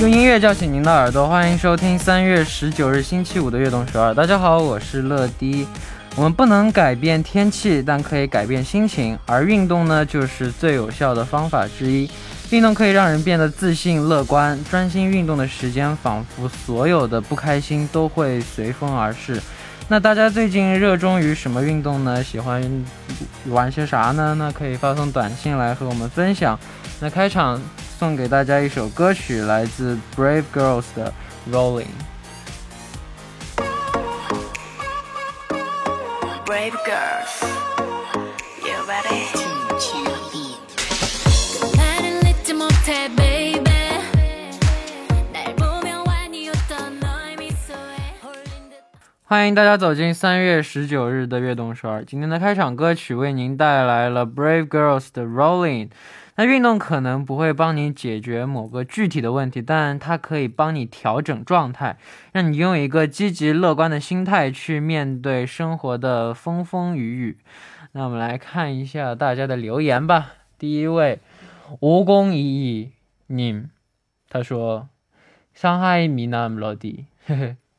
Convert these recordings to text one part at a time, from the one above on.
用音乐叫醒您的耳朵，欢迎收听三月十九日星期五的悦动首尔。大家好，我是乐迪。我们不能改变天气，但可以改变心情，而运动呢，就是最有效的方法之一。运动可以让人变得自信、乐观，专心运动的时间，仿佛所有的不开心都会随风而逝。那大家最近热衷于什么运动呢？喜欢玩些啥呢？那可以发送短信来和我们分享。那开场。送给大家一首歌曲，来自 Brave Girls 的 Rolling。Brave Girls, you ready? baby. 欢迎大家走进三月十九日的悦动首尔。今天的开场歌曲为您带来了 Brave Girls 的 Rolling。那运动可能不会帮你解决某个具体的问题，但它可以帮你调整状态，让你拥有一个积极乐观的心态去面对生活的风风雨雨。那我们来看一下大家的留言吧。第一位，오공이이 님， 他说：상하이미남러 디，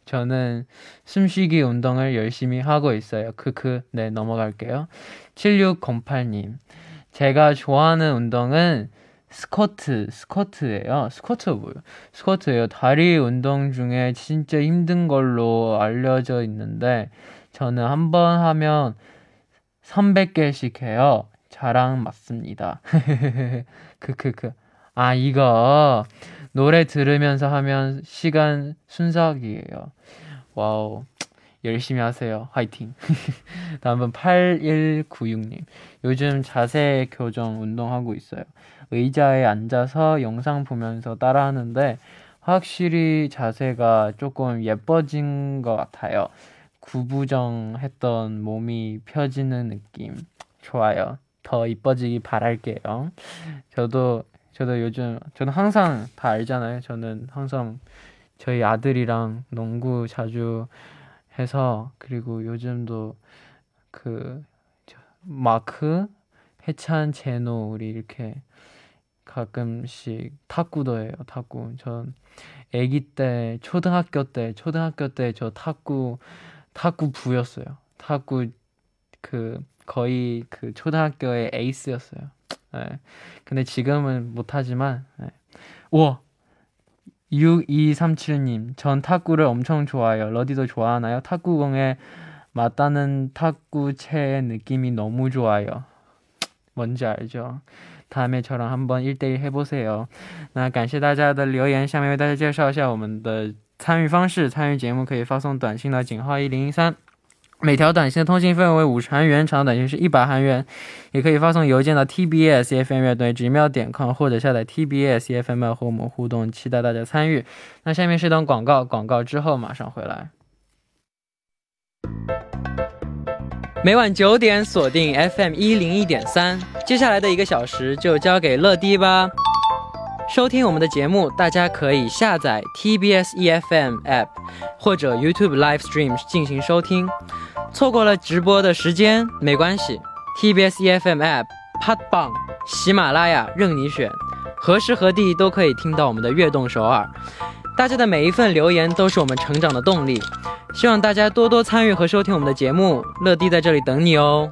저는숨쉬기운동을열심히하고있어요크크네넘어갈게요7608님。 제가 좋아하는 운동은 스쿼트, 스쿼트예요. 스쿼트가 뭐예요? 스쿼트예요. 다리 운동 중에 진짜 힘든 걸로 알려져 있는데 저는 한 번 하면 300개씩 해요. 자랑 맞습니다. 크크크. 아, 이거 노래 들으면서 하면 시간 순삭이에요. 와우. 열심히 하세요. 화이팅. 다음은 8196님. 요즘 자세 교정 운동하고 있어요. 의자에 앉아서 영상 보면서 따라하는데 확실히 자세가 조금 예뻐진 것 같아요. 구부정했던 몸이 펴지는 느낌. 좋아요. 더 이뻐지기 바랄게요. 저도 저도 요즘 저는 항상 다 알잖아요. 저는 항상 저희 아들이랑 농구 자주 해서 그리고 요즘도 그 마크, 해찬, 제노 우리 이렇게 가끔씩 탁구도 해요. 탁구. 전 아기 때 초등학교 때 초등학교 때 저 탁구 탁구 부였어요. 탁구 그 거의 그 초등학교의 에이스였어요. 네. 근데 지금은 못하지만 네. 우와 6237님, 전 탁구를 엄청 좋아해요. 러디도 좋아하나요? 탁구공에 맞다는 탁구채의 느낌이 너무 좋아요. 뭔지 알죠? 다음에 저랑 한번 1대1 해보세요. 那感谢大家的留言，下面为大家介绍一下我们的参与方式。参与节目可以发送短信到井号一零一三。 每条短信的通信费用为五十韩元，长短信是一百韩元，也可以发送邮件到 tbs fm 乐队 gmail 点 com 或者下载 tbs fm 和我们互动，期待大家参与。那下面是段广告，广告之后马上回来。每晚九点锁定 fm 一零一点三，接下来的一个小时就交给乐迪吧。收听我们的节目，大家可以下载 TBS EFM App 或者 YouTube Live Stream 进行收听。错过了直播的时间没关系，TBS EFM App、Podbang、喜马拉雅任你选，何时何地都可以听到我们的悦动首尔。大家的每一份留言都是我们成长的动力，希望大家多多参与和收听我们的节目。乐迪在这里等你哦。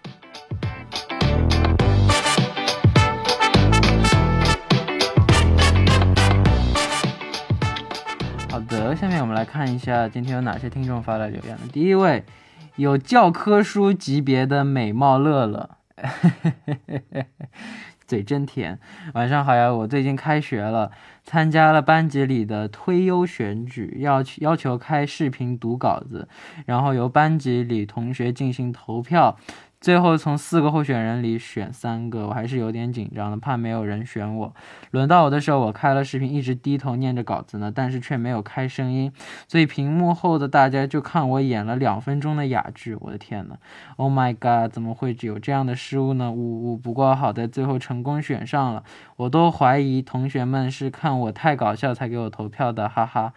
下面我们来看一下今天有哪些听众发来留言。第一位，有教科书级别的美貌乐乐，嘴真甜。晚上好呀，我最近开学了，参加了班级里的推优选举，要要求开视频读稿子，然后由班级里同学进行投票。最后从四个候选人里选三个，我还是有点紧张的，怕没有人选我。轮到我的时候，我开了视频，一直低头念着稿子呢，但是却没有开声音，所以屏幕后的大家就看我演了两分钟的哑剧。我的天呐 o h my god，怎么会有这样的失误呢？呜呜，不过好在最后成功选上了，我都怀疑同学们是看我太搞笑才给我投票的，哈哈。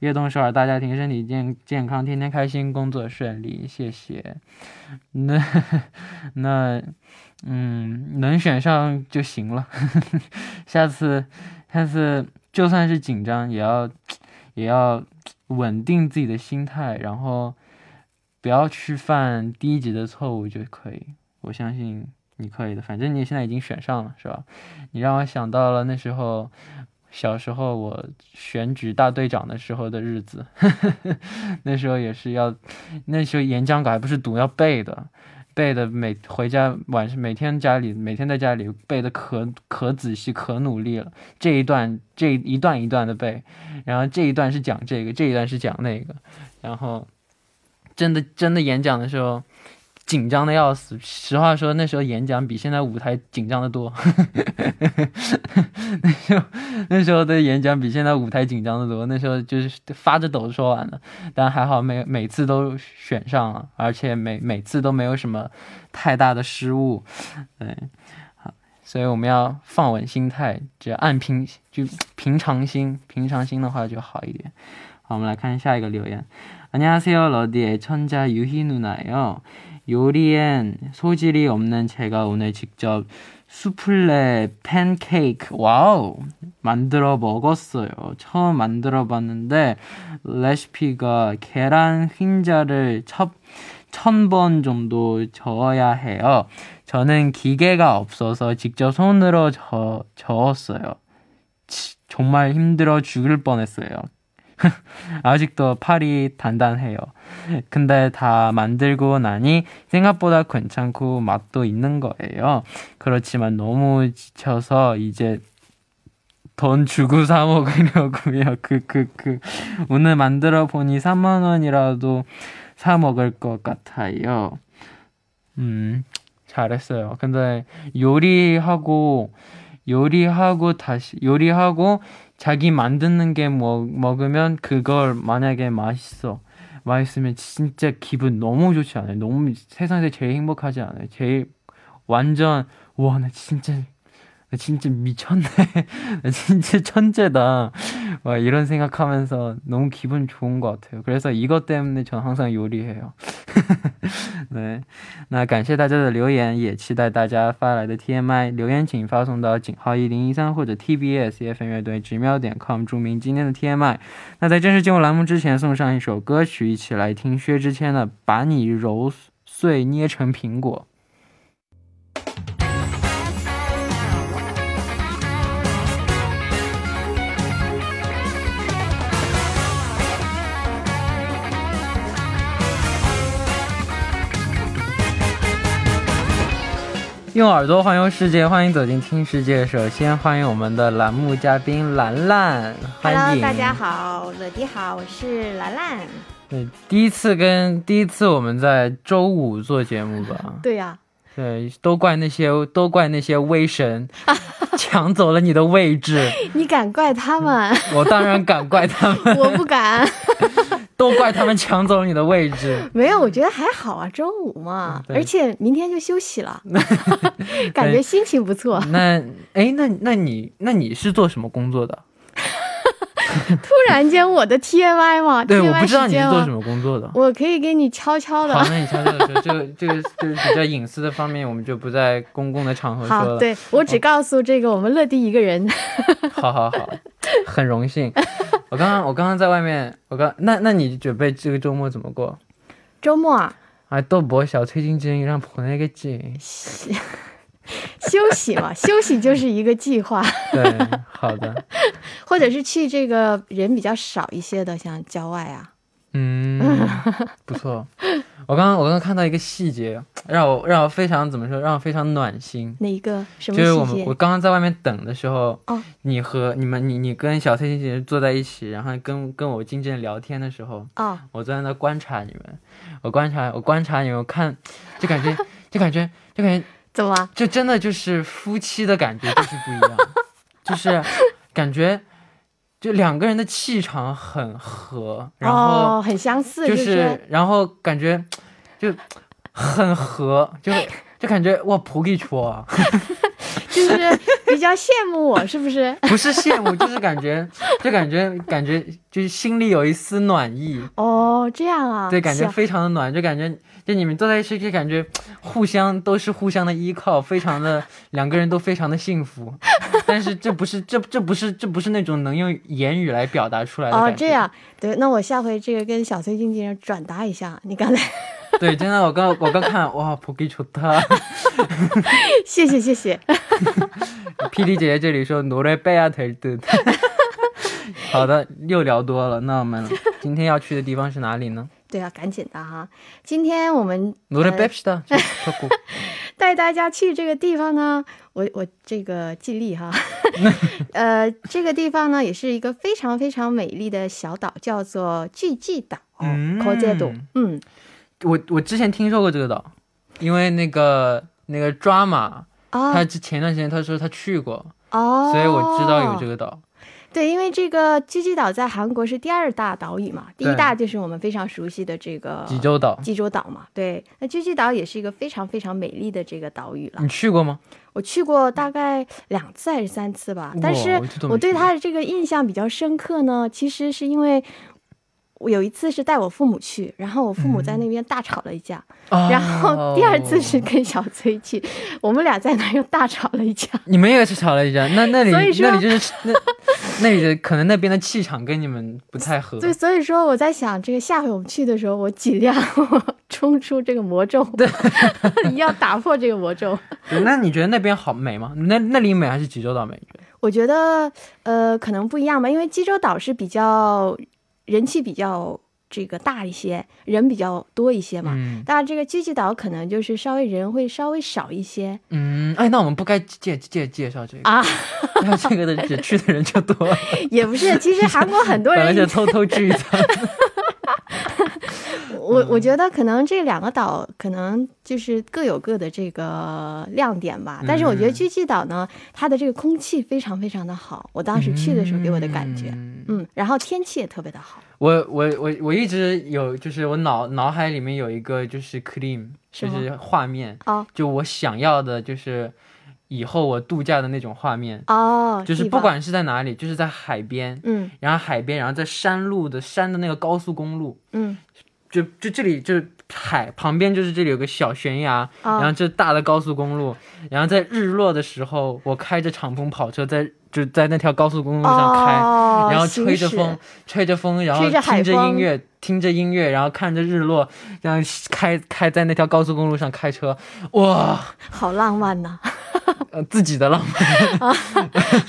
悦动首尔大家庭，身体健健康，天天开心，工作顺利，谢谢。那 那嗯，能选上就行了。下次下次就算是紧张，也要也要稳定自己的心态，然后不要去犯低级的错误就可以。我相信你可以的，反正你现在已经选上了，是吧？你让我想到了那时候。小时候我选举大队长的时候的日子，那时候也是要，那时候演讲稿还不是读要背的，背的每回家晚上每天家里每天在家里背的可可仔细可努力了，这一段这一段一段的背，然后这一段是讲这个，这一段是讲那个，然后真的真的演讲的时候。紧张的要死，实话说，那时候演讲比现在舞台紧张的多。那时候那时候的演讲比现在舞台紧张的多，那时候就是发着抖说完的，但还好每每次都选上了，而且每每次都没有什么太大的失误。对，好，所以我们要放稳心态，只要按平就平常心，平常心的话就好一点。好，我们来看下一个留言。안녕하세요러디의천자유희누나요 요리엔 소질이 없는 제가 오늘 직접 수플레 팬케이크 와우 만들어 먹었어요. 처음 만들어 봤는데 레시피가 계란 흰자를 첫 천번 정도 저어야 해요. 저는 기계가 없어서 직접 손으로 저, 저었어요. 정말 힘들어 죽을 뻔했어요. 아직도 팔이 단단해요. 근데 다 만들고 나니 생각보다 괜찮고 맛도 있는 거예요. 그렇지만 너무 지쳐서 이제 돈 주고 사 먹으려고요. 그, 그, 그. 오늘 만들어 보니 3만원이라도 사 먹을 것 같아요. 음, 잘했어요. 근데 요리하고, 요리하고 다시, 요리하고 자기 만드는 게 먹, 먹으면 그걸 만약에 맛있어. 맛있으면 진짜 기분 너무 좋지 않아요? 너무 세상에서 제일 행복하지 않아요? 제일 완전 와 나 진짜 나 진짜 미쳤네. 나 진짜 천재다. 와, 이런 생각하면서 너무 기분 좋은 것 같아요. 그래서 이것 때문에 전 항상 요리해요. 对，那感谢大家的留言，也期待大家发来的 TMI 留言，请发送到井号一零一三或者 TBS EFM 乐队直瞄点 com，注明今天的 TMI。那在正式进入栏目之前，送上一首歌曲，一起来听薛之谦的《把你揉碎捏成苹果》。 用耳朵环游世界，欢迎走进听世界。首先欢迎我们的栏目嘉宾兰兰。Hello，大家好，乐迪好，我是兰兰。对，第一次跟第一次我们在周五做节目吧。对呀。对，都怪那些都怪那些威神 抢走了你的位置。你敢怪他们？我当然敢怪他们。我不敢。都怪他们抢走你的位置。没有，我觉得还好啊，周五嘛，而且明天就休息了，感觉心情不错。那，哎，那那你那你是做什么工作的？突然间我的 TMI 嘛，对，我不知道你是做什么工作的。我可以给你悄悄的。好，那你悄悄的说，这个这个就是比较隐私的方面，我们就不在公共的场合说了。对我只告诉这个我们乐迪一个人。好好好，很荣幸。我刚刚我刚刚在外面，我刚那那你准备这个周末怎么过？周末啊？啊，都不小崔晶晶让朋友给接。休息嘛，休息就是一个计划。对，好的。或者是去这个人比较少一些的，像郊外啊。嗯，不错。我刚刚我刚刚看到一个细节，让我让我非常怎么说，让我非常暖心。哪一个？什么就是我们我刚刚在外面等的时候，哦，你和你们你你跟小崔经纪人坐在一起，然后跟跟我经纪人聊天的时候，哦，我坐在那观察你们，我观察我观察你们，我看就感觉就感觉就感觉怎么？就真的就是夫妻的感觉就是不一样，就是感觉。就两个人的气场很合，然后很相似，就是，然后感觉就很合，就就感觉哇，普给戳，就是比较羡慕我，是不是？不是羡慕，就是感觉，就感觉感觉就是心里有一丝暖意。哦，这样啊？对，感觉非常的暖，就感觉。就你们坐在一起，就感觉互相都是互相的依靠，非常的两个人都非常的幸福。但是这不是这这不是这不是那种能用言语来表达出来的。哦，这样对，那我下回这个跟小崔经纪人转达一下，你刚才。对，真的，我刚我刚看哇，不给出他。谢谢谢谢。霹雳姐姐这里说努力背啊腿的。好的，又聊多了，那我们今天要去的地方是哪里呢？对啊，赶紧的哈！今天我们 带大家去这个地方呢，我我这个尽力哈。呃，这个地方呢也是一个非常非常美丽的小岛，叫做巨济岛。嗯，嗯，我我之前听说过这个岛，因为那个那个抓马，他之前段时间他说他去过，哦，所以我知道有这个岛。对，因为这个济济岛在韩国是第二大岛屿嘛，第一大就是我们非常熟悉的这个济州岛。济州岛嘛，对，那济济岛也是一个非常非常美丽的这个岛屿了。你去过吗？我去过大概两次还是三次吧，但是我对它的这个印象比较深刻呢，其实是因为。我有一次是带我父母去，然后我父母在那边大吵了一架，然后第二次是跟小崔去，我们俩在那又大吵了一架。你们也是吵了一架？那那里那里就是那那里的可能那边的气场跟你们不太合。对，所以说我在想，这个下回我们去的时候，我尽量冲出这个魔咒，对，要打破这个魔咒。那你觉得那边好美吗？那那里美还是济州岛美？我觉得呃可能不一样吧，因为济州岛是比较。人气比较这个大一些，人比较多一些嘛。嗯。当然，这个聚济岛可能就是稍微人会稍微少一些。嗯。哎，那我们不该介介介绍这个啊？那这个的去的人就多。也不是，其实韩国很多人。就偷偷聚一趟。我我觉得可能这两个岛可能就是各有各的这个亮点吧。但是我觉得巨济岛呢，它的这个空气非常非常的好。我当时去的时候给我的感觉。嗯，然后天气也特别的好。我我我我一直有，就是我脑脑海里面有一个就是 clean，就是画面哦，就我想要的，就是以后我度假的那种画面哦，就是不管是在哪里，就是在海边，嗯，然后海边，然后在山路的山的那个高速公路，嗯，就就这里就是海旁边，就是这里有个小悬崖，然后这大的高速公路，然后在日落的时候，我开着敞篷跑车在。就在那条高速公路上开，然后吹着风，吹着风，然后听着音乐，听着音乐，然后看着日落，然后开开在那条高速公路上开车，哇，好浪漫呐！呃，自己的浪漫，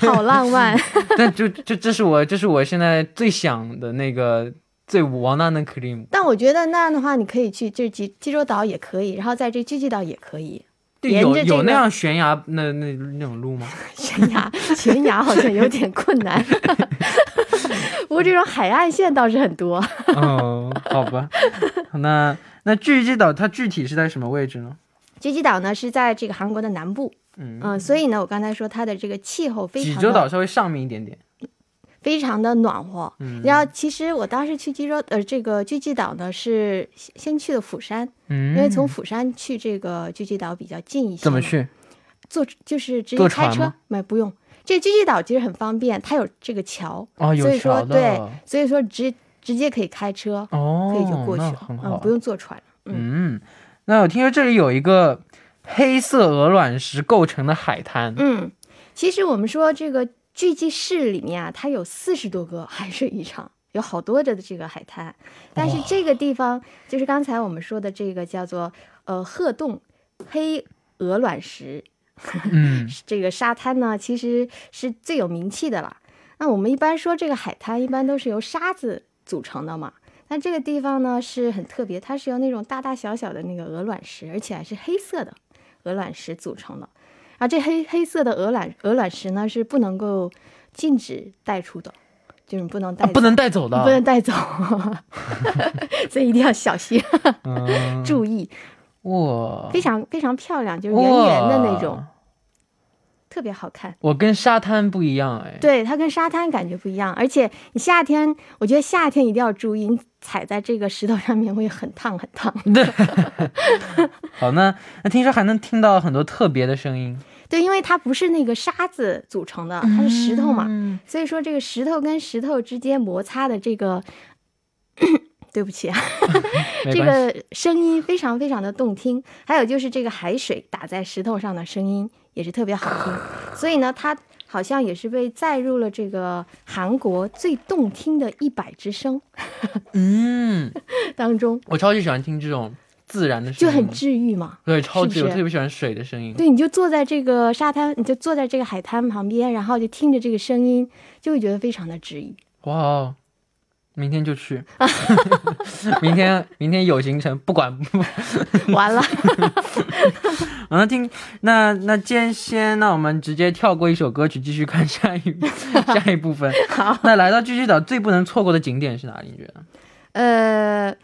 好浪漫。但就就这是我，这是我现在最想的那个最王大能 claim。但我觉得那样的话，你可以去，就是济济州岛也可以，然后在这聚济岛也可以。有有那样悬崖那那那种路吗？悬崖悬崖好像有点困难，不过这种海岸线倒是很多。哦，好吧，那那巨济岛它具体是在什么位置呢？巨济岛呢是在这个韩国的南部，嗯，所以呢，我刚才说它的这个气候非常。济州岛稍微上面一点点。非常的暖和，然后其实我当时去济州呃这个巨济岛呢是先去的釜山，因为从釜山去这个巨济岛比较近一些。怎么去？坐就是直接开车？没不用，这巨济岛其实很方便，它有这个桥，哦，所以说对，所以说直直接可以开车，哦，可以就过去了，嗯，不用坐船。嗯，那我听说这里有一个黑色鹅卵石构成的海滩。嗯，其实我们说这个。巨济市里面啊，它有四十多个海水浴场，有好多的这个海滩。但是这个地方就是刚才我们说的这个叫做呃鹤洞黑鹅卵石，嗯，这个沙滩呢，其实是最有名气的了。那我们一般说这个海滩，一般都是由沙子组成的嘛。那这个地方呢是很特别，它是由那种大大小小的那个鹅卵石，而且还是黑色的鹅卵石组成的。啊，这黑黑色的鹅卵鹅卵石呢是不能够禁止带出的，就是不能带、啊，不能带走的，不能带走，所以一定要小心，嗯，注意。哇，非常非常漂亮，就是圆圆的那种，特别好看。我跟沙滩不一样哎，对，它跟沙滩感觉不一样，而且你夏天，我觉得夏天一定要注意，你踩在这个石头上面会很烫很烫。对，好，那那听说还能听到很多特别的声音。对，因为它不是那个沙子组成的，它是石头嘛，嗯所以说这个石头跟石头之间摩擦的这个。对不起啊，这个声音非常非常的动听，还有就是这个海水打在石头上的声音也是特别好听，所以呢，它好像也是被载入了这个韩国最动听的一百之声嗯，当中，我超级喜欢听这种自然的声音，就很治愈嘛。对，超级是是我特别喜欢水的声音。对，你就坐在这个沙滩，你就坐在这个海滩旁边，然后就听着这个声音，就会觉得非常的治愈。哇哦，明天就去，明天明天有行程，不管不。完了，好，那听那那间先，那我们直接跳过一首歌曲，继续看下一下一部分。好，那来到巨济岛最不能错过的景点是哪里？你觉得？呃，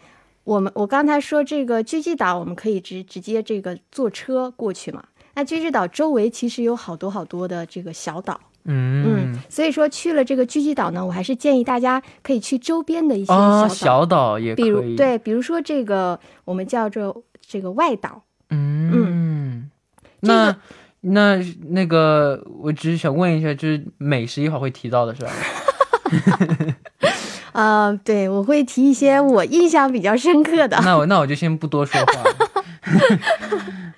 我们我刚才说这个巨济岛，我们可以直直接这个坐车过去嘛。那巨济岛周围其实有好多好多的这个小岛，嗯，嗯，所以说去了这个巨济岛呢，我还是建议大家可以去周边的一些哦，小岛，小岛也可以，比如，对，比如说这个我们叫做这个外岛，嗯，嗯那个那那个，我只是想问一下，就是美食一会儿会提到的是吧？呃，对我会提一些我印象比较深刻的。那我那我就先不多说话。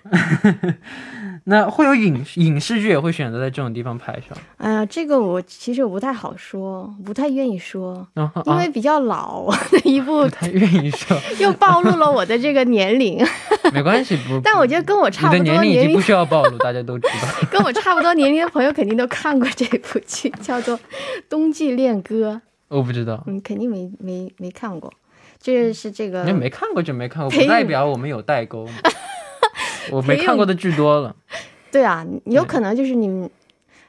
那会有影影视剧也会选择在这种地方拍摄，哎呀，这个我其实我不太好说，不太愿意说，啊因为比较老的一部不，太愿意说，又暴露了我的这个年龄。没关系，不，但我觉得跟我差不多年龄已经不，需要暴露，大家都知道。跟我差不多年龄的朋友肯定都看过这部剧，叫做《冬季恋歌》。我不知道，嗯，肯定没没没看过。这是这个你没看过就没看过，不代表我们有代沟嘛。我没看过的剧多了，对啊，有可能就是你们，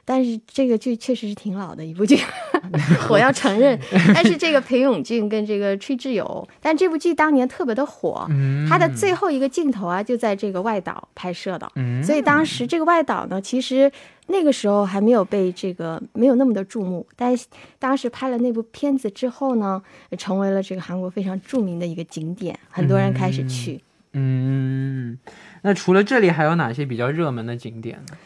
但是这个剧确实是挺老的一部剧，我要承认。但是这个裴勇俊跟这个崔智友，但这部剧当年特别的火，嗯，它的最后一个镜头啊就在这个外岛拍摄的，嗯，所以当时这个外岛呢，其实那个时候还没有被这个没有那么的注目，但是当时拍了那部片子之后呢，成为了这个韩国非常著名的一个景点，很多人开始去。嗯，那除了这里还有哪些比较热门的景点呢？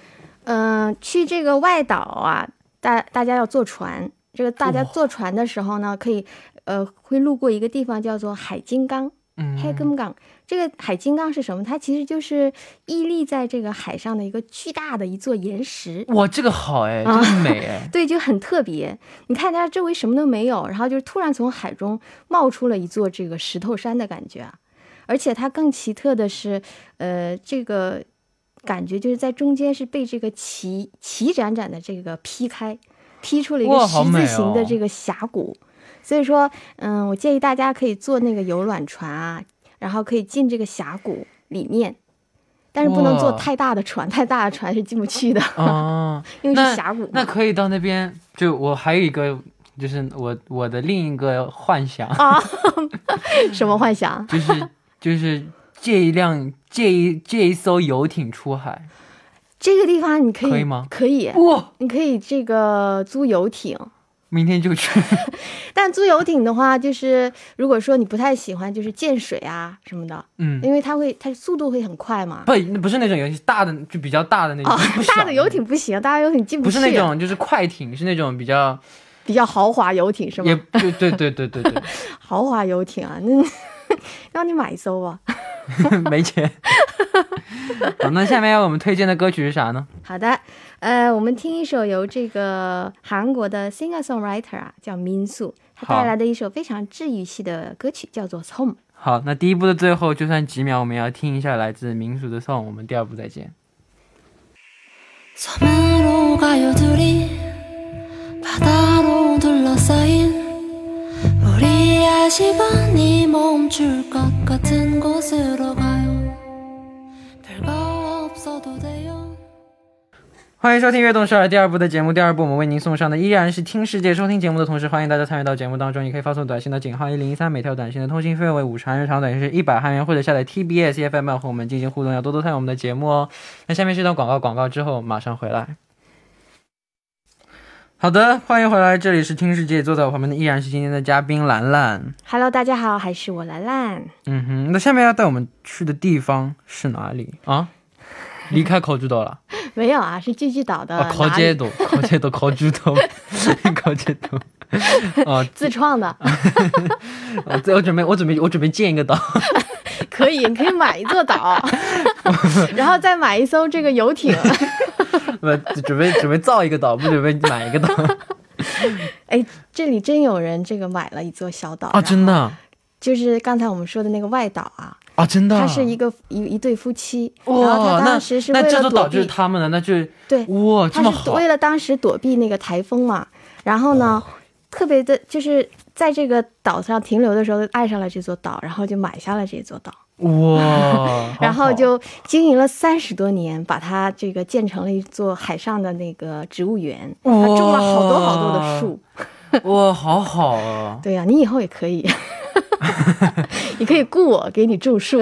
嗯、去这个外岛啊，大大家要坐船。这个大家坐船的时候呢，可以呃会路过一个地方叫做海金刚嗯，黑根港。这个海金刚是什么？它其实就是屹立在这个海上的一个巨大的一座岩石。哇，这个好哎，啊真美哎，对，就很特别。你看它周围什么都没有，然后就是突然从海中冒出了一座这个石头山的感觉啊！而且它更奇特的是，呃，这个感觉就是在中间是被这个齐齐展展的这个劈开，劈出了一个十字形的这个峡谷。所以说，嗯，我建议大家可以坐那个游览船啊，然后可以进这个峡谷里面。但是不能坐太大的船，太大的船是进不去的，哦，因为是峡谷嘛。那可以到那边。就我还有一个，就是我我的另一个幻想，啊，什么幻想？就是就是借一辆借一借一艘游艇出海，这个地方你可以可以吗可以，哇，你可以这个租游艇。明天就去。但租游艇的话，就是如果说你不太喜欢，就是见水啊什么的，嗯，因为它会它速度会很快嘛。不，不是那种游戏，大的就比较大的那种，大的游艇不行，大的游艇进不去。不是那种就是快艇，是那种比较比较豪华游艇是也吗？对对对对对对，豪华游艇啊，那 让你买一艘啊。没钱。好，那下面要我们推荐的歌曲是啥呢？好的，呃，我们听一首由这个韩国的 singer songwriter 啊，叫民宿，他好带来的一首非常治愈系的歌曲，叫做《Home》。好，那第一部的最后，就算几秒，我们要听一下来自民俗的 song，我们第二部再见。 섬으로 가요 둘이 바다로 둘러싸인 우리의 시간이 멈출 것 같은 곳으로 가요 별거 없어도 돼요 欢迎收听《悦动少儿》第二部的节目。第二部我们为您送上的依然是听世界。收听节目的同时，欢迎大家参与到节目当中。你可以发送短信到井号一零一三，每条短信的通信费为五十韩日常短信是一百韩元，或者下载 TBS EFM 和我们进行互动，要多多参与我们的节目哦。那下面是一段广告，广告之后马上回来。 好的，欢迎回来，这里是听世界，坐在我旁边的依然是今天的嘉宾兰兰。Hello，大家好，还是我兰兰。嗯哼，那下面要带我们去的地方是哪里啊？离开考据岛了。没有啊，是聚聚岛的啊，考哪里街岛，考街岛，考据岛，考街岛。哦，自创的，我我准备，我准备，我准备建一个岛。可以，你可以买一座岛，然后再买一艘这个游艇。不，准备准备造一个岛，不准备买一个岛 哎，这里真有人这个买了一座小岛啊！真，的啊就是刚才我们说的那个外岛啊，啊，真的啊。他是一个一一对夫妻，然后哇，那他当时是为那这座岛就是避，他们的，那就对，哇，这他是么好为了当时躲避那个台风嘛，然后呢，特别的就是在这个岛上停留的时候爱上了这座岛，然后就买下了这座岛。哇，然后就经营了三十多年，把它这个建成了一座海上的那个植物园，它种了好多好多的树。哇，好好啊！对呀、你以后也可以，你可以雇我给你种树，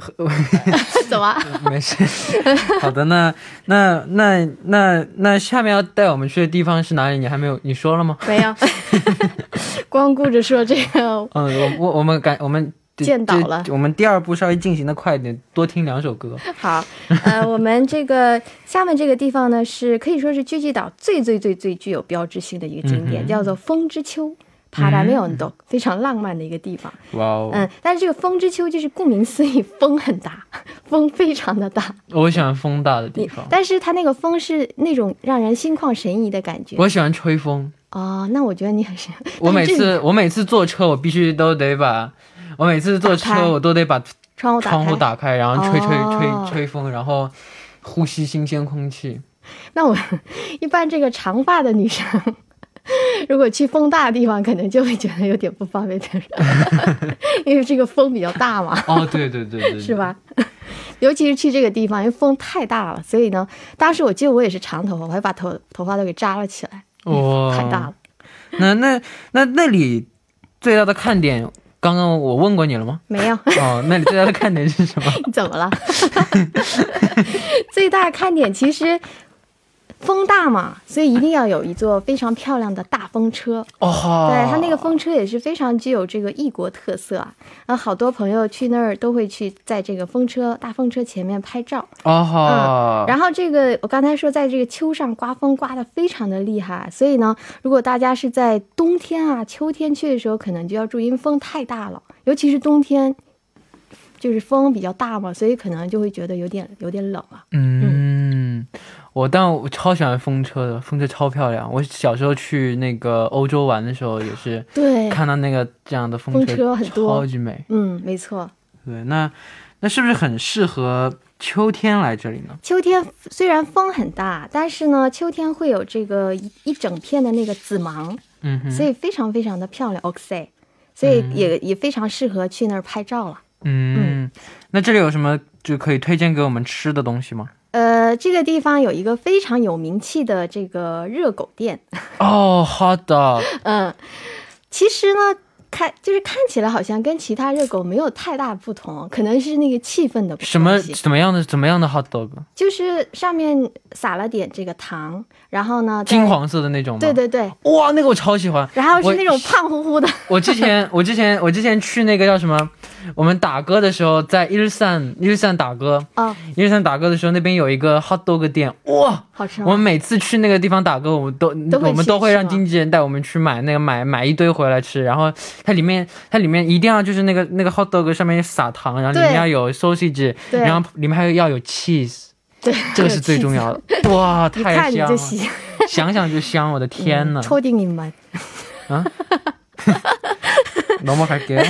呵呵，怎么？没事。好的，那那那那那下面要带我们去的地方是哪里？你还没有你说了吗？没有，光顾着说这个，嗯，我我我们赶我们见到了我们第二步稍微进行的快一点，多听两首歌。好，呃，我们这个下面这个地方呢，是可以说是狙击岛最最最最具有标志性的一个景点，叫做风之丘。帕拉梅 ont 도非常浪漫的一个地方，哇哦，嗯，但是这个风之丘就是顾名思义，风很大，风非常的大，我喜欢风大的地方，但是它那个风是那种让人心旷神怡的感觉。我喜欢吹风。哦，那我觉得你很是，我每次我每次坐车，我必须都得把，我每次坐车我都得把窗户打窗户开，打开，然后吹吹哦。吹吹风，然后呼吸新鲜空气。那我 一般这个长发的女生，如果去风大的地方，可能就会觉得有点不方便的人，因为这个风比较大嘛，哦，对对对对，是？吧？尤其是去这个地方，因为风太大了，所以呢，当时我记得我也是长头发，我还把头头发都给扎了起来，哇，太大了。那那那那里最大的看点，刚刚我问过你了吗？没有，哦，那里最大的看点是什么？你怎么了？最大的看点其实风大嘛，所以一定要有一座非常漂亮的大风车。哦，对，它那个风车也是非常具有这个异国特色啊。然后好多朋友去那儿都会去在这个风车大风车前面拍照。哦，然后这个我刚才说，在这个秋上刮风刮得非常的厉害，所以呢，如果大家是在冬天啊、秋天去的时候，可能就要注意，因为风太大了，尤其是冬天，就是风比较大嘛，所以可能就会觉得有点有点冷啊。嗯，我但我超喜欢风车的，风车超漂亮。我小时候去那个欧洲玩的时候，也是对，看到那个这样的风风车很多超级美。嗯，没错。对，那那是不是很适合秋天来这里呢？秋天虽然风很大，但是呢，秋天会有这个一一整片的那个紫芒，嗯哼，所以非常非常的漂亮 o x 所以也、也非常适合去那儿拍照了。嗯，那这里有什么就可以推荐给我们吃的东西吗？呃，这个地方有一个非常有名气的这个热狗店，哦，hot dog，嗯，其实呢，看就是看起来好像跟其他热狗没有太大不同，可能是那个气氛的什么怎么样的怎么样的 hot dog？就是上面撒了点这个糖，然后呢，金，黄色的那种吗？对。对对，哇，那个我超喜欢。然后是那种胖乎乎的，我之前我之前我之前去那个叫什么，我们打歌的时候，在一日三一日三打歌。啊，一日善打歌的时候，那边有一个 hot dog 店，哇，好吃！我们每次去那个地方打歌，我们都我们都会让经纪人带我们去买那个买买一堆回来吃，然后它里面它里面一定要就是那个那个 hot dog 上面撒糖，然后里面要有 sausage，然后里面还要有 cheese，对，这个是最重要的，哇，太香了，想想就香，我的天呐，抽定你们。啊！어갈게요.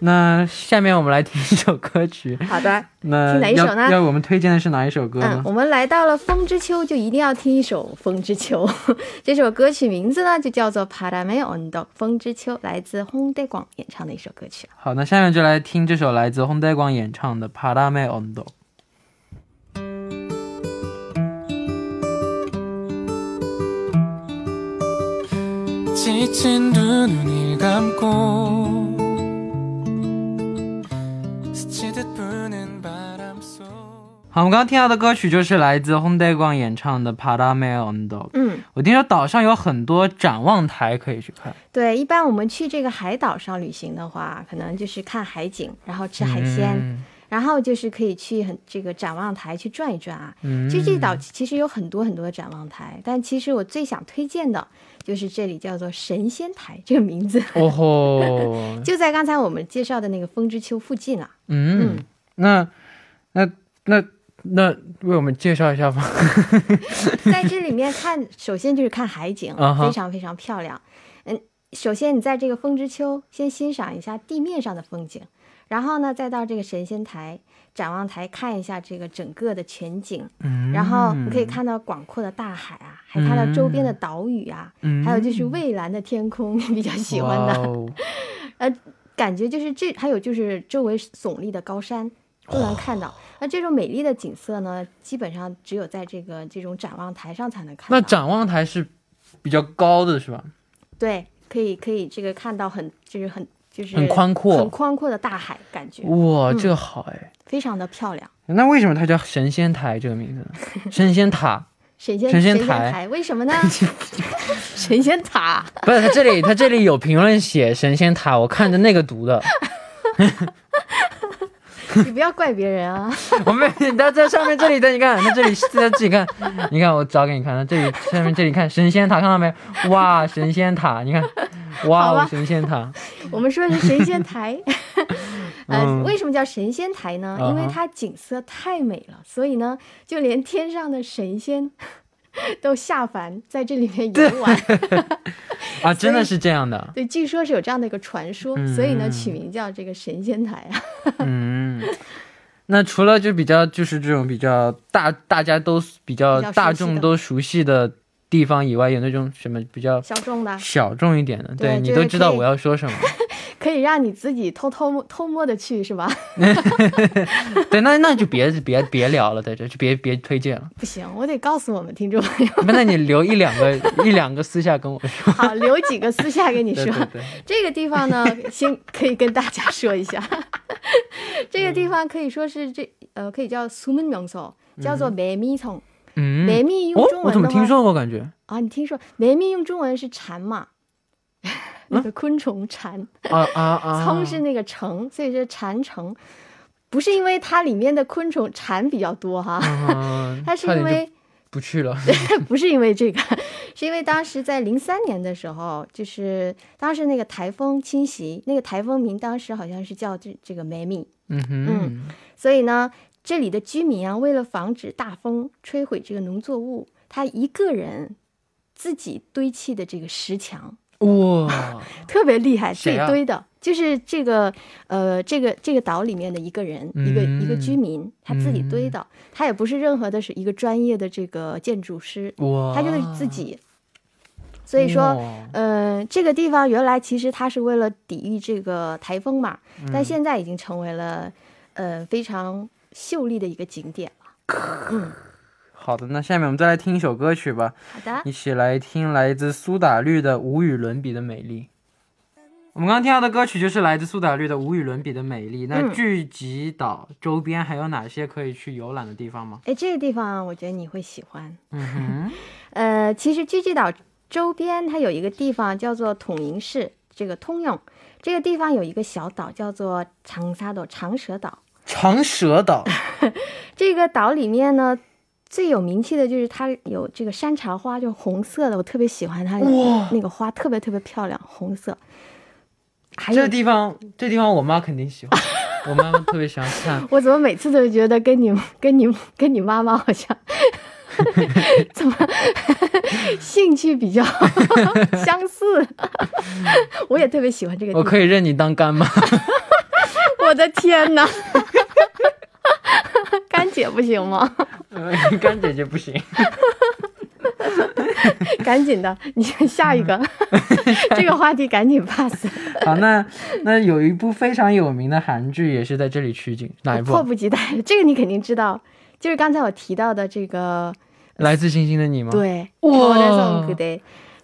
那下面我们来听一首歌曲。好的，那听哪一首呢要要我们推荐的是哪一首歌嗯，呢？我们来到了《风之秋》，就一定要听一首《风之秋》。这首歌曲名字呢，就叫做《帕拉梅온도风之秋》，来自홍대广演唱的一首歌曲。好，那下面就来听这首来自홍대广演唱的《帕拉梅온도》。 지친 두 눈을 감고 好，我们刚刚听到的歌曲就是来自 Hondaygong 演唱的 Padameon Dog。嗯，我听说岛上有很多展望台可以去看。对，一般我们去这个海岛上旅行的话，可能就是看海景，然后吃海鲜，然后就是可以去很这个展望台去转一转啊。其实这岛其实有很多很多的展望台，但其实我最想推荐的就是这里叫做神仙台这个名字。哦吼！就在刚才我们介绍的那个风之丘附近了。嗯，那那那。为我们介绍一下吧。在这里面看，首先就是看海景非常非常漂亮。嗯，首先你在这个风之丘先欣赏一下地面上的风景，然后呢，再到这个神仙台展望台看一下这个整个的全景，嗯然后你可以看到广阔的大海啊，还看到周边的岛屿啊，嗯还有就是蔚蓝的天空，你 比较喜欢的。哇哦 感觉就是这，还有就是周围耸立的高山都能看到。那这种美丽的景色呢，基本上只有在这个这种展望台上才能看到。那展望台是比较高的是吧？对，可以可以这个看到很就是很就是很宽阔很宽阔的大海，感觉哇，嗯这个好哎。非常的漂亮。那为什么它叫神仙台这个名字呢？神仙塔 神仙神仙仙台台为什么呢？神仙塔，不是，它这里它这里有评论写神仙塔，我看着那个读的。你不要怪别人啊。我们它在上面这里的，你看，它这里在自己看，你看我找给你看，它这里上面这里看神仙塔，看到没？哇，神仙塔，你看，哇哦，神仙塔，我们说的是神仙台，呃，嗯为什么叫神仙台呢？因为它景色太美了，所以呢，就连天上的神仙 都下凡在这里面游玩。啊，真的是这样的。对，据说是有这样的一个传说，嗯所以呢，取名叫这个神仙台啊。嗯，那除了就比较就是这种比较大大家都比较大众都熟悉的地方以外，有那种什么比较小众的，小众一点的，对你都知道我要说什么。可以让你自己偷偷摸偷摸的去，是吧？对，那那就别别别聊了，在这就别别推荐了。不行，我得告诉我们听众朋友，不，那你留一两个一两个私下跟我说。好，留几个私下跟你说。对对，这个地方呢，先可以跟大家说一下，这个地方可以说是这呃，可以叫苏门명 소， 叫做梅米丛。嗯，梅米用哦中，文怎么听说过？感觉啊？你听说梅米用中文是蝉嘛？那个昆虫蝉，啊啊啊！葱是那个城，所以是蝉城。不是因为它里面的昆虫蝉比较多哈，啊，它是因为不去了。不是因为这个，是因为当时在零三年的时候，就是当时那个台风侵袭，那个台风名当时好像是叫这这个梅米，嗯哼，所以呢，这里的居民啊，为了防止大风摧毁这个农作物，他一个人自己堆砌的这个石墙。哇，特别厉害，自己堆的，就是这个呃，这个这个岛里面的一个人，一个一个嗯居民，他自己堆的，他也不是任何的是一个专业的这个建筑师，哇，他就是自己。所以说，呃，这个地方原来其实它是为了抵御这个台风嘛，嗯。但现在已经成为了呃非常秀丽的一个景点了。嗯，好的，那下面我们再来听一首歌曲吧，好的，一起来听来自苏打绿的《无与伦比的美丽》。我们刚刚听到的歌曲就是来自苏打绿的《无与伦比的美丽》。那嗯聚集岛周边还有哪些可以去游览的地方吗？哎，这个地方我觉得你会喜欢。嗯哼，呃，其实聚集岛周边它有一个地方叫做统营市，这个通用。这个地方有一个小岛叫做长沙岛长蛇岛。长蛇岛。这个岛里面呢，最有名气的就是它有这个山茶花，就是红色的，我特别喜欢它哇那个花，特别特别漂亮，红色。还有这个地方，这地方我妈肯定喜欢，我妈妈特别喜欢看。我怎么每次都觉得跟你、跟你、跟你妈妈好像，怎么兴趣比较相似？我也特别喜欢这个地方。我可以认你当干妈。我的天哪！干姐不行吗？呃 干姐姐不行。赶紧的，你下一个，这个话题赶紧 pass。好，那那有一部非常有名的韩剧也是在这里取景，哪一部迫？不及待，这个你肯定知道，就是刚才我提到的这个，来自星星的你吗？，对，哇。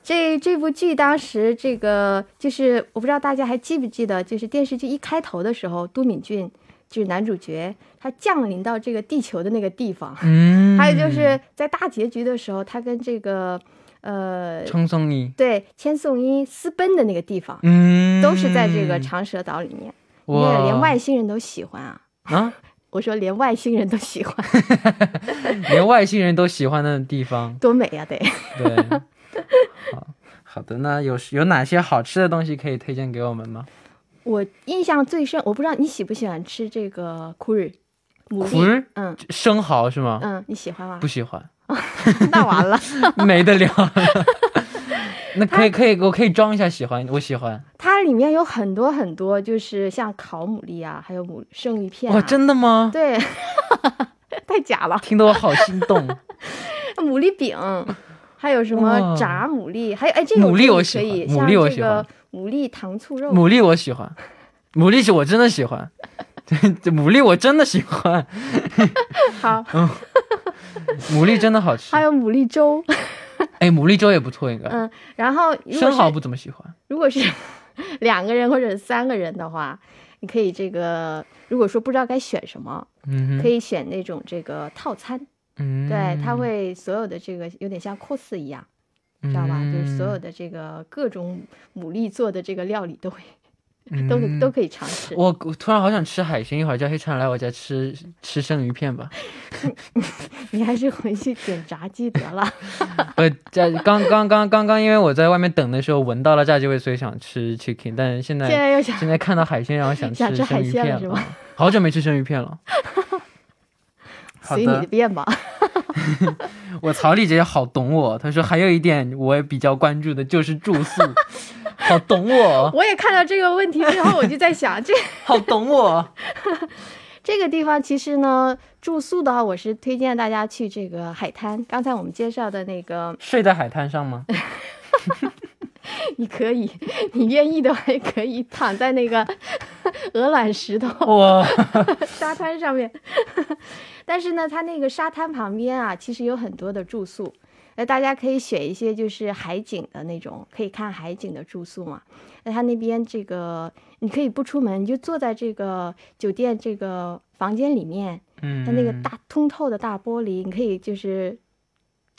这这部剧当时这个就是我不知道大家还记不记得，就是电视剧一开头的时候，都敏俊就是男主角他降临到这个地球的那个地方。嗯，还有就是在大结局的时候，他跟这个呃，千颂伊对千颂伊私奔的那个地方，嗯，都是在这个长蛇岛里面。哇，连外星人都喜欢啊！啊，我说连外星人都喜欢，连外星人都喜欢的地方，多美呀、得对。好好的，那有有哪些好吃的东西可以推荐给我们吗？我印象最深，我不知道你喜不喜欢吃这个库日牡蛎？苦日嗯生蚝是吗？嗯，你喜欢吗不？喜欢，那完了，没得聊了。那可以可以，我可以装一下喜欢，我喜欢。它里面有很多很多，就是像烤牡蛎啊，还有牡生鱼片、啊。哇，真的吗？对，太假了。听得我好心动。牡蛎饼，还有什么炸牡蛎，还有哎，这个牡蛎我我喜欢可以，牡像蛎我喜这个欢牡蛎糖醋肉，牡蛎我喜欢，牡蛎是我真的喜欢，这牡蛎我真的喜欢，好，嗯牡蛎真的好吃还。有牡蛎粥，哎，牡蛎粥也不错，应该。嗯，然后生蚝不怎么喜欢。如果是 两个人或者三个人的话，你可以这个，如果说不知道该选什么，嗯，可以选那种这个套餐，嗯，对，它会所有的这个有点像 cos 一样，知道吧？就是所有嗯的这个各种牡蛎做的这个料理都会嗯 都都可以尝试。我我突然好想吃海鲜，一会儿叫黑川来我家吃吃生鱼片吧。你还是回去点炸鸡得了。呃，在刚刚刚刚刚，因为我在外面等的时候闻到了炸鸡味，所以想吃 chicken，但是现在现在又想现在看到海鲜，然后想想吃生鱼海鲜了是吗？好久没吃生鱼片了。随你的的，便吧。我曹丽姐姐好懂我，她说还有一点我也比较关注的就是住宿，好懂我，我也看到这个问题之后，我就在想，这 好懂我。这个地方其实呢，住宿的话，我是推荐大家去这个海滩。刚才我们介绍的那个，睡在海滩上吗？你可以，你愿意的话，也可以躺在那个 鹅卵石头哇，沙滩上面。但是呢，它那个沙滩旁边啊，其实有很多的住宿，那大家可以选一些就是海景的那种，可以看海景的住宿嘛。那它那边这个，你可以不出门，你就坐在这个酒店这个房间里面，嗯，它那个大通透的大玻璃，你可以就是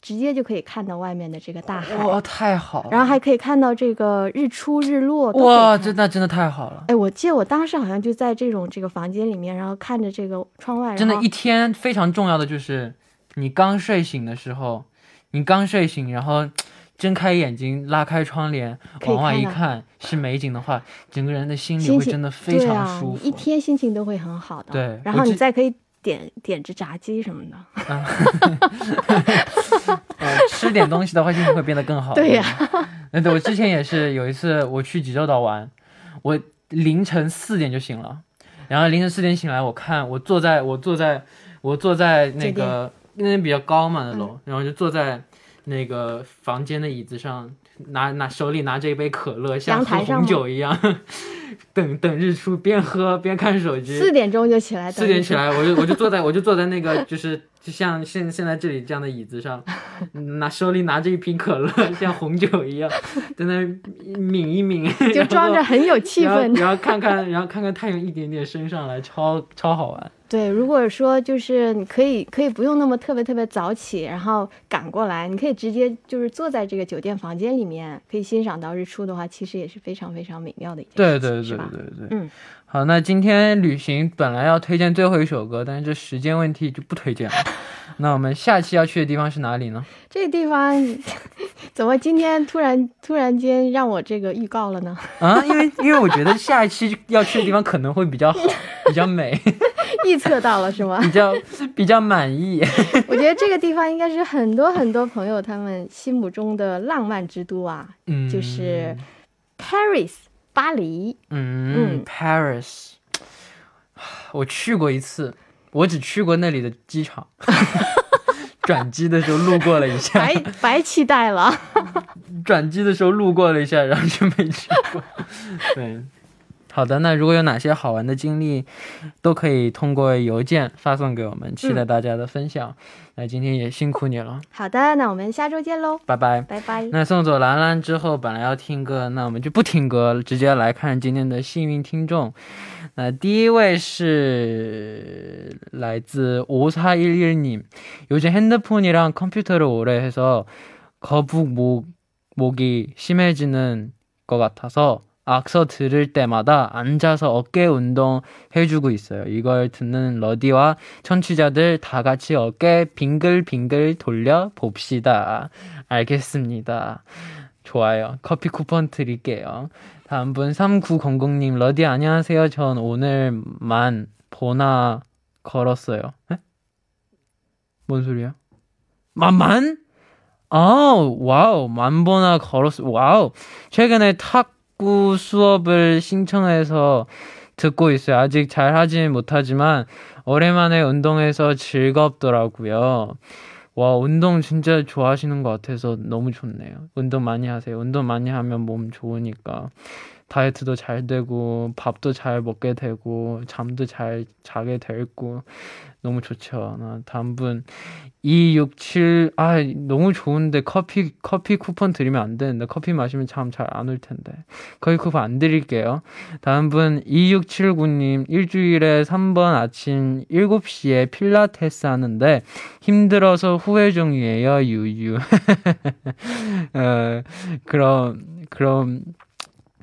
直接就可以看到外面的这个大海，哇，太好了，然后还可以看到这个日出日落。哇，看真的真的太好了。哎，我记得我当时好像就在这种这个房间里面，然后看着这个窗外，真的，一天非常重要的就是你刚睡醒的时候，你刚睡醒，然后睁开眼睛，拉开窗帘，往外一看是美景的话，整个人的心里会真的非常舒服。你一天心情都会很好的。对然后你再可以点点只炸鸡什么的。呃，吃点东西的话，心情会变得更好。对呀嗯，对，我之前也是有一次我去济州岛玩，我凌晨四点就醒了，然后凌晨四点醒来，我看我坐在我坐在我坐在那个那边比较高嘛那嗯楼，然后就坐在那个房间的椅子上，拿拿手里拿着一杯可乐，像喝红酒一样，等等日出，边喝边看手机。四点钟就起来，四点起，来，我就我就坐在我就坐在那个就是就像现现在这里这样的椅子上，拿手里拿着一瓶可乐，像红酒一样，在那抿一抿，就装着很有气氛。然后看看然后看看太阳一点点升上来，超超好玩。对，如果说就是你可以可以不用那么特别特别早起，然后赶过来，你可以直接就是坐在这个酒店房间里面，可以欣赏到日出的话，其实也是非常非常美妙的一件事情，对对对？对对，嗯，好，那今天旅行本来要推荐最后一首歌，但是这时间问题就不推荐了。那我们下期要去的地方是哪里呢？这个地方 怎么今天突然突然间让我这个预告了呢？啊，因为因为我觉得下一期要去的地方可能会比较好，比较美，预测到了是吗？比较比较满意。我觉得这个地方应该是很多很多朋友他们心目中的浪漫之都啊，就是 Paris 巴黎。嗯嗯，Paris。我去过一次，我只去过那里的机场，转机的时候路过了一下，白白期待了。转机的时候路过了一下，然后就没去过。对，好的，那如果有哪些好玩的经历，都可以通过邮件发送给我们，期待大家的分享。那今天也辛苦你了，好的，那我们下周见喽，拜拜。拜拜。那送走兰兰之后，本来要听歌，那我们就不听歌了，直接来看今天的幸运听众。那第一位是来自5411님. 요즘 핸드폰이랑 컴퓨터를 오래 해서 거북 목, 목이 심해지는 것 같아서 악서 들을 때마다 앉아서 어깨 운동 해주고 있어요. 이걸 듣는 러디와 청취자들 다 같이 어깨 빙글빙글 돌려 봅시다. 알겠습니다. 좋아요. 커피 쿠폰 드릴게요. 다음 분 3900님 러디 안녕하세요. 전 오늘만 보나 걸었어요. 에? 뭔 소리야? 만만? 아, 와우. 만 보나 걸었어. 와우. 최근에 탁 구 수업을 신청해서 듣고 있어요. 아직 잘 하진 못하지만 오랜만에 운동해서 즐겁더라고요. 와, 운동 진짜 좋아하시는 것 같아서 너무 좋네요. 운동 많이 하세요. 운동 많이 하면 몸 좋으니까. 다이어트도 잘 되고, 밥도 잘 먹게 되고, 잠도 잘 자게 되고, 너무 좋죠. 나 다음 분, 267, 아, 너무 좋은데 커피, 커피 쿠폰 드리면 안 되는데, 커피 마시면 잠 잘 안 올 텐데. 커피 쿠폰 안 드릴게요. 다음 분, 2679님, 일주일에 3번 아침 7시에 필라테스 하는데, 힘들어서 후회 중이에요, 유유. 어, 그럼, 그럼,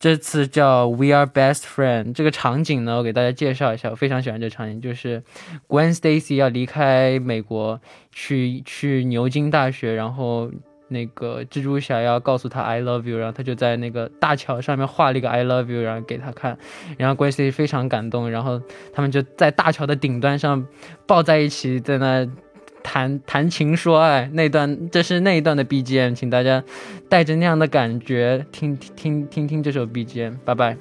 这次叫 We Are Best Friend 这个场景呢，我给大家介绍一下，我非常喜欢这个场景，就是 Gwen Stacy 要离开美国去去牛津大学，然后那个蜘蛛侠要告诉他 I love you，然后他就在那个大桥上面画了一个 I love you，然后给他看，然后 Gwen Stacy 非常感动，然后他们就在大桥的顶端上抱在一起，在那。谈谈情说爱那段，这是那一段的 BGM，请大家带着那样的感觉听听听听这首 BGM，拜拜。